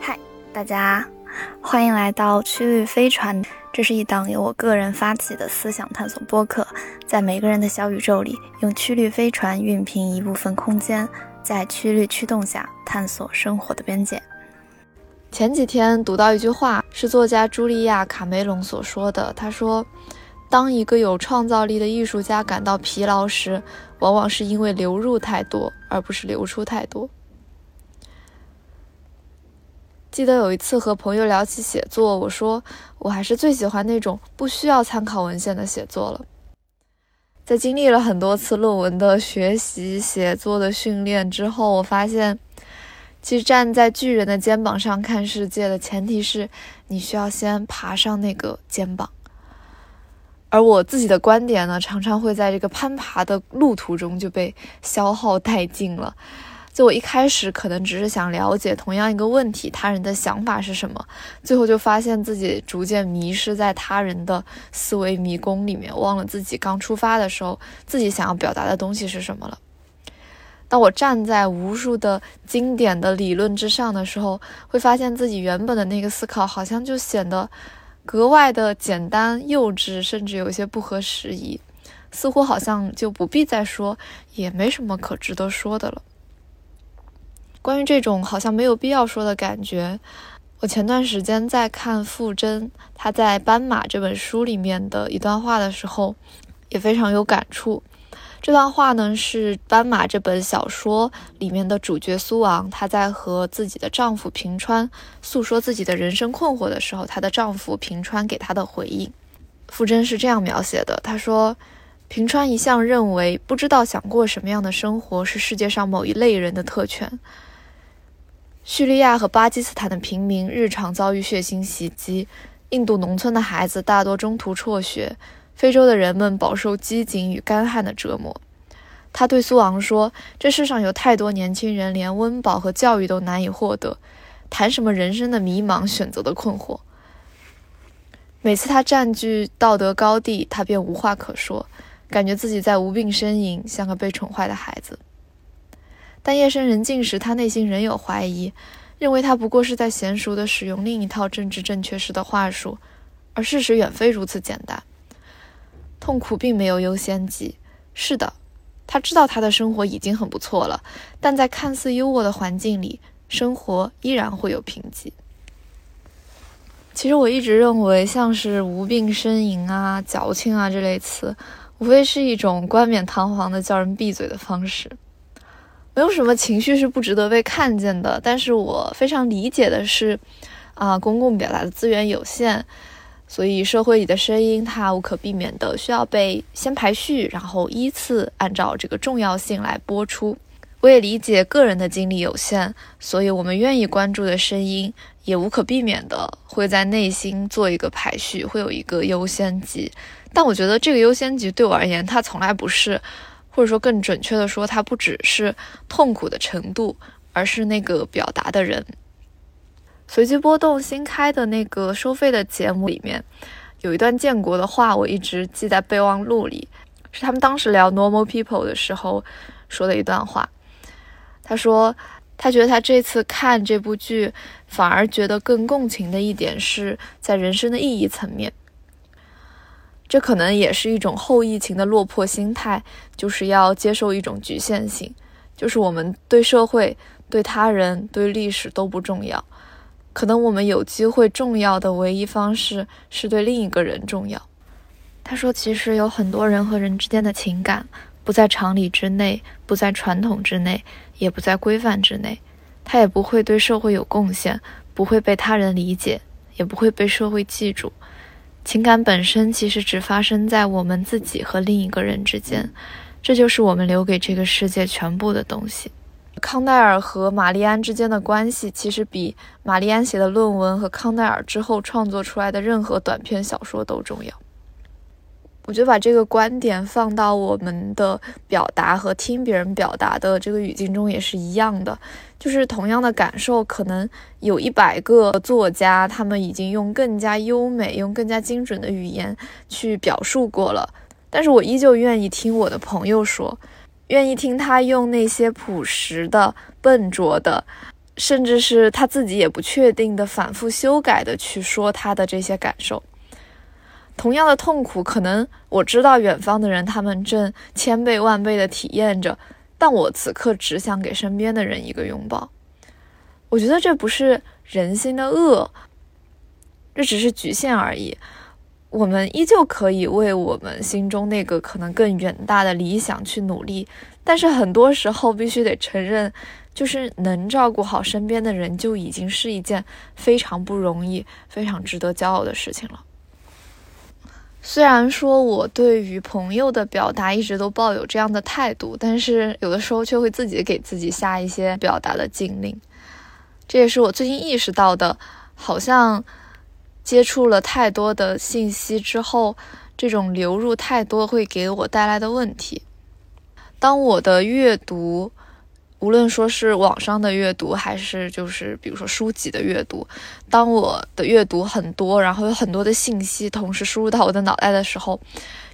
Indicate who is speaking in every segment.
Speaker 1: 嗨，大家，欢迎来到曲率飞船。这是一档由我个人发起的思想探索播客，在每个人的小宇宙里，用曲率飞船熨平一部分空间，在曲率驱动下探索生活的边界。前几天读到一句话，是作家茱莉亚·卡梅隆所说的。他说：“当一个有创造力的艺术家感到疲劳时，往往是因为流入太多，而不是流出太多。”记得有一次和朋友聊起写作，我说我还是最喜欢那种不需要参考文献的写作了。在经历了很多次论文的学习、写作的训练之后，我发现，其实站在巨人的肩膀上看世界的前提是你需要先爬上那个肩膀。而我自己的观点呢，常常会在这个攀爬的路途中就被消耗殆尽了。就我一开始可能只是想了解同样一个问题，他人的想法是什么，最后就发现自己逐渐迷失在他人的思维迷宫里面，忘了自己刚出发的时候自己想要表达的东西是什么了。当我站在无数的经典的理论之上的时候，会发现自己原本的那个思考好像就显得格外的简单、幼稚，甚至有些不合时宜，似乎好像就不必再说，也没什么可值得说的了。关于这种好像没有必要说的感觉，我前段时间在看傅真他在《斑马》这本书里面的一段话的时候，也非常有感触。这段话呢是《斑马》这本小说里面的主角苏昂，她在和自己的丈夫平川诉说自己的人生困惑的时候，她的丈夫平川给她的回应。傅真是这样描写的：他说，平川一向认为，不知道想过什么样的生活是世界上某一类人的特权。叙利亚和巴基斯坦的平民日常遭遇血腥袭击，印度农村的孩子大多中途辍学，非洲的人们饱受饥馑与干旱的折磨。他对苏昂说：“这世上有太多年轻人连温饱和教育都难以获得，谈什么人生的迷茫、选择的困惑？”每次他占据道德高地，他便无话可说，感觉自己在无病呻吟，像个被宠坏的孩子。但夜深人静时，他内心仍有怀疑，认为他不过是在娴熟地使用另一套政治正确式的话术，而事实远非如此简单。痛苦并没有优先级。是的，他知道他的生活已经很不错了，但在看似优渥的环境里，生活依然会有贫瘠。其实我一直认为，像是无病呻吟啊、矫情啊这类词，无非是一种冠冕堂皇的叫人闭嘴的方式。没有什么情绪是不值得被看见的，但是我非常理解的是，啊，公共表达的资源有限，所以社会里的声音它无可避免的需要被先排序，然后依次按照这个重要性来播出。我也理解个人的精力有限，所以我们愿意关注的声音也无可避免的会在内心做一个排序，会有一个优先级。但我觉得这个优先级对我而言，它从来不是。或者说更准确的说，它不只是痛苦的程度，而是那个表达的人。随机波动新开的那个收费的节目里面，有一段建国的话，我一直记在备忘录里，是他们当时聊 Normal People 的时候说的一段话。他说，他觉得他这次看这部剧，反而觉得更共情的一点是在人生的意义层面。这可能也是一种后疫情的落魄心态，就是要接受一种局限性，就是我们对社会、对他人、对历史都不重要，可能我们有机会重要的唯一方式是对另一个人重要。他说，其实有很多人和人之间的情感不在常理之内，不在传统之内，也不在规范之内，他也不会对社会有贡献，不会被他人理解，也不会被社会记住。情感本身其实只发生在我们自己和另一个人之间，这就是我们留给这个世界全部的东西。康奈尔和玛丽安之间的关系，其实比玛丽安写的论文和康奈尔之后创作出来的任何短篇小说都重要。我觉得把这个观点放到我们的表达和听别人表达的这个语境中也是一样的，就是同样的感受，可能有一百个作家，他们已经用更加优美、用更加精准的语言去表述过了，但是我依旧愿意听我的朋友说，愿意听他用那些朴实的、笨拙的，甚至是他自己也不确定的反复修改的去说他的这些感受。同样的痛苦，可能我知道远方的人他们正千倍万倍的体验着，但我此刻只想给身边的人一个拥抱。我觉得这不是人心的恶，这只是局限而已。我们依旧可以为我们心中那个可能更远大的理想去努力，但是很多时候必须得承认，就是能照顾好身边的人就已经是一件非常不容易、非常值得骄傲的事情了。虽然说我对于朋友的表达一直都抱有这样的态度，但是有的时候却会自己给自己下一些表达的禁令。这也是我最近意识到的，好像。接触了太多的信息之后，这种流入太多会给我带来的问题。当我的阅读，无论说是网上的阅读，还是就是比如说书籍的阅读，当我的阅读很多，然后有很多的信息同时输入到我的脑袋的时候，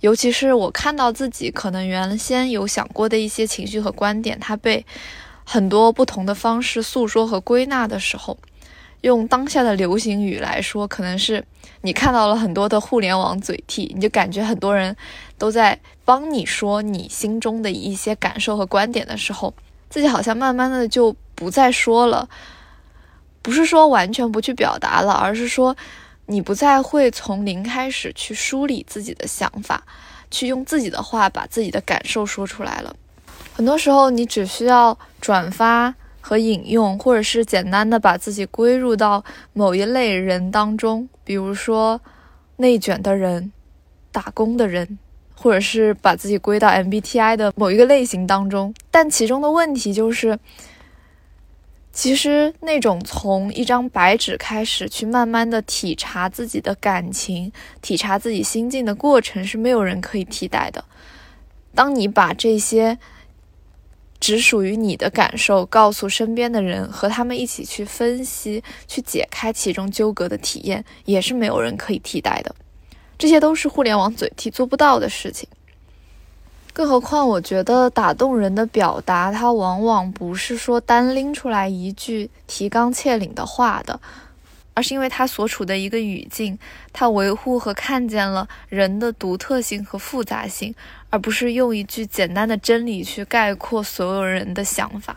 Speaker 1: 尤其是我看到自己可能原先有想过的一些情绪和观点，它被很多不同的方式诉说和归纳的时候。用当下的流行语来说，可能是你看到了很多的互联网嘴替，你就感觉很多人都在帮你说你心中的一些感受和观点的时候，自己好像慢慢的就不再说了。不是说完全不去表达了，而是说你不再会从零开始去梳理自己的想法，去用自己的话把自己的感受说出来了。很多时候，你只需要转发。和引用，或者是简单的把自己归入到某一类人当中，比如说内卷的人、打工的人，或者是把自己归到 MBTI 的某一个类型当中。但其中的问题就是，其实那种从一张白纸开始去慢慢的体察自己的感情、体察自己心境的过程，是没有人可以替代的。当你把这些。只属于你的感受，告诉身边的人，和他们一起去分析、去解开其中纠葛的体验，也是没有人可以替代的。这些都是互联网嘴替做不到的事情。更何况，我觉得打动人的表达，它往往不是说单拎出来一句提纲挈领的话的。而是因为他所处的一个语境，他维护和看见了人的独特性和复杂性，而不是用一句简单的真理去概括所有人的想法。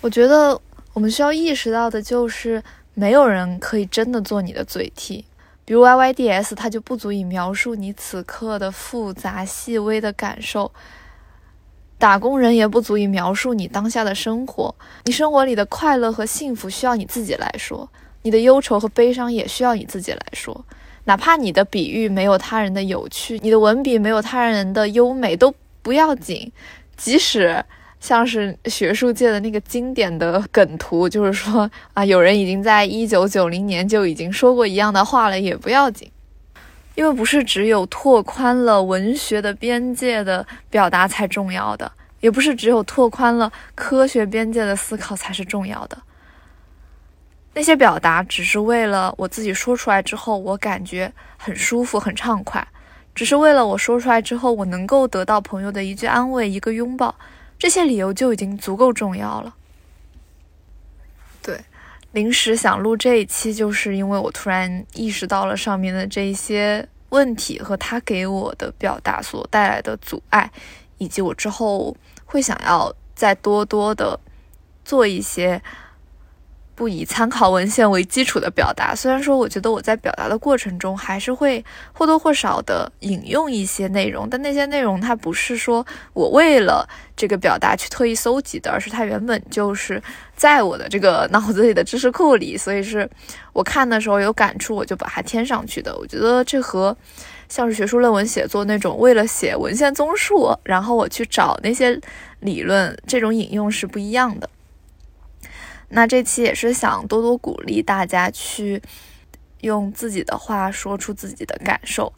Speaker 1: 我觉得我们需要意识到的就是，没有人可以真的做你的嘴替。比如 Y Y D S，它就不足以描述你此刻的复杂细微的感受；打工人也不足以描述你当下的生活。你生活里的快乐和幸福，需要你自己来说。你的忧愁和悲伤也需要你自己来说，哪怕你的比喻没有他人的有趣，你的文笔没有他人的优美都不要紧。即使像是学术界的那个经典的梗图，就是说啊，有人已经在一九九零年就已经说过一样的话了，也不要紧。因为不是只有拓宽了文学的边界的表达才重要的，也不是只有拓宽了科学边界的思考才是重要的。那些表达只是为了我自己说出来之后，我感觉很舒服、很畅快；只是为了我说出来之后，我能够得到朋友的一句安慰、一个拥抱，这些理由就已经足够重要了。对，临时想录这一期，就是因为我突然意识到了上面的这些问题和他给我的表达所带来的阻碍，以及我之后会想要再多多的做一些。不以参考文献为基础的表达，虽然说我觉得我在表达的过程中还是会或多或少的引用一些内容，但那些内容它不是说我为了这个表达去特意搜集的，而是它原本就是在我的这个脑子里的知识库里，所以是我看的时候有感触，我就把它添上去的。我觉得这和像是学术论文写作那种为了写文献综述，然后我去找那些理论这种引用是不一样的。那这期也是想多多鼓励大家去用自己的话说出自己的感受。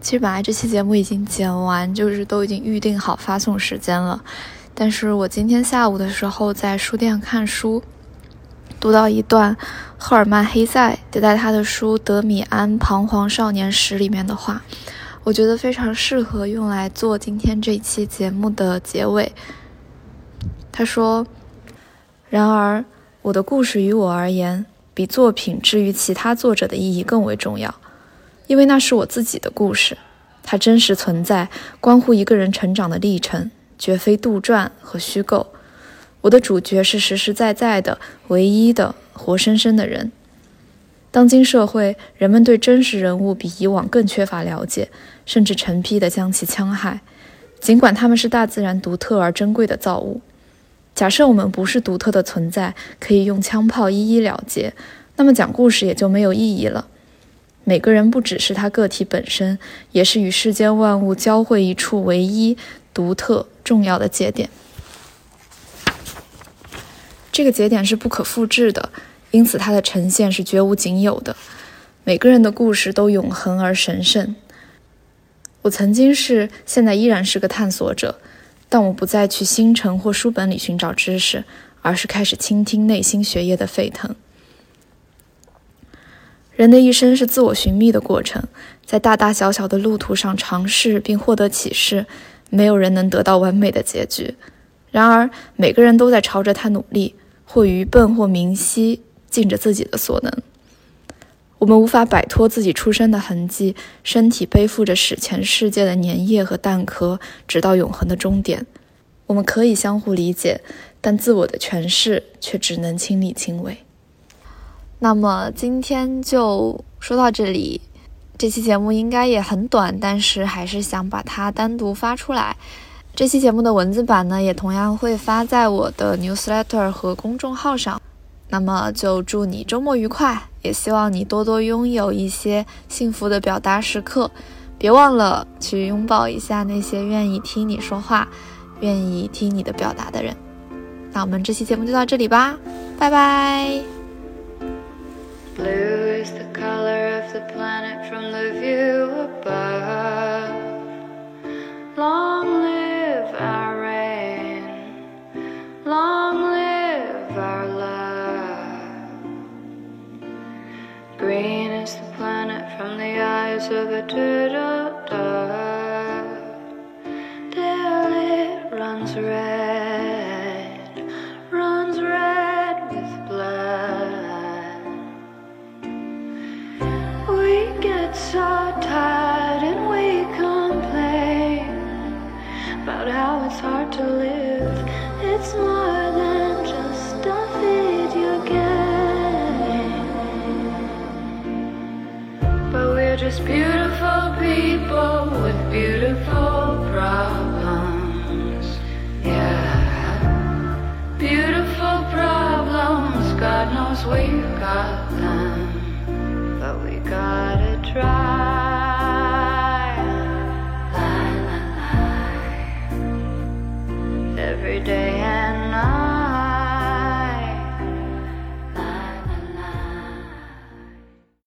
Speaker 1: 其实本来这期节目已经剪完，就是都已经预定好发送时间了。但是我今天下午的时候在书店看书，读到一段赫尔曼·黑塞在他的书《德米安彷徨少年时》里面的话，我觉得非常适合用来做今天这期节目的结尾。他说：“然而，我的故事于我而言，比作品之于其他作者的意义更为重要，因为那是我自己的故事，它真实存在，关乎一个人成长的历程，绝非杜撰和虚构。我的主角是实实在在的、唯一的、活生生的人。”当今社会，人们对真实人物比以往更缺乏了解，甚至成批地将其戕害。尽管他们是大自然独特而珍贵的造物，假设我们不是独特的存在，可以用枪炮一一了结，那么讲故事也就没有意义了。每个人不只是他个体本身，也是与世间万物交汇一处唯一、独特、重要的节点。这个节点是不可复制的。因此，它的呈现是绝无仅有的。每个人的故事都永恒而神圣。我曾经是，现在依然是个探索者，但我不再去星辰或书本里寻找知识，而是开始倾听内心血液的沸腾。人的一生是自我寻觅的过程，在大大小小的路途上尝试并获得启示。没有人能得到完美的结局，然而每个人都在朝着它努力，或愚笨，或明晰。尽着自己的所能，我们无法摆脱自己出生的痕迹，身体背负着史前世界的粘液和蛋壳，直到永恒的终点。我们可以相互理解，但自我的诠释却只能亲力亲为。那么今天就说到这里，这期节目应该也很短，但是还是想把它单独发出来。这期节目的文字版呢，也同样会发在我的 newsletter 和公众号上。那么就祝你周末愉快，也希望你多多拥有一些幸福的表达时刻。别忘了去拥抱一下那些愿意听你说话、愿意听你的表达的人。那我们这期节目就到这里吧，拜拜。Blue is the color of the planet from the view above. da da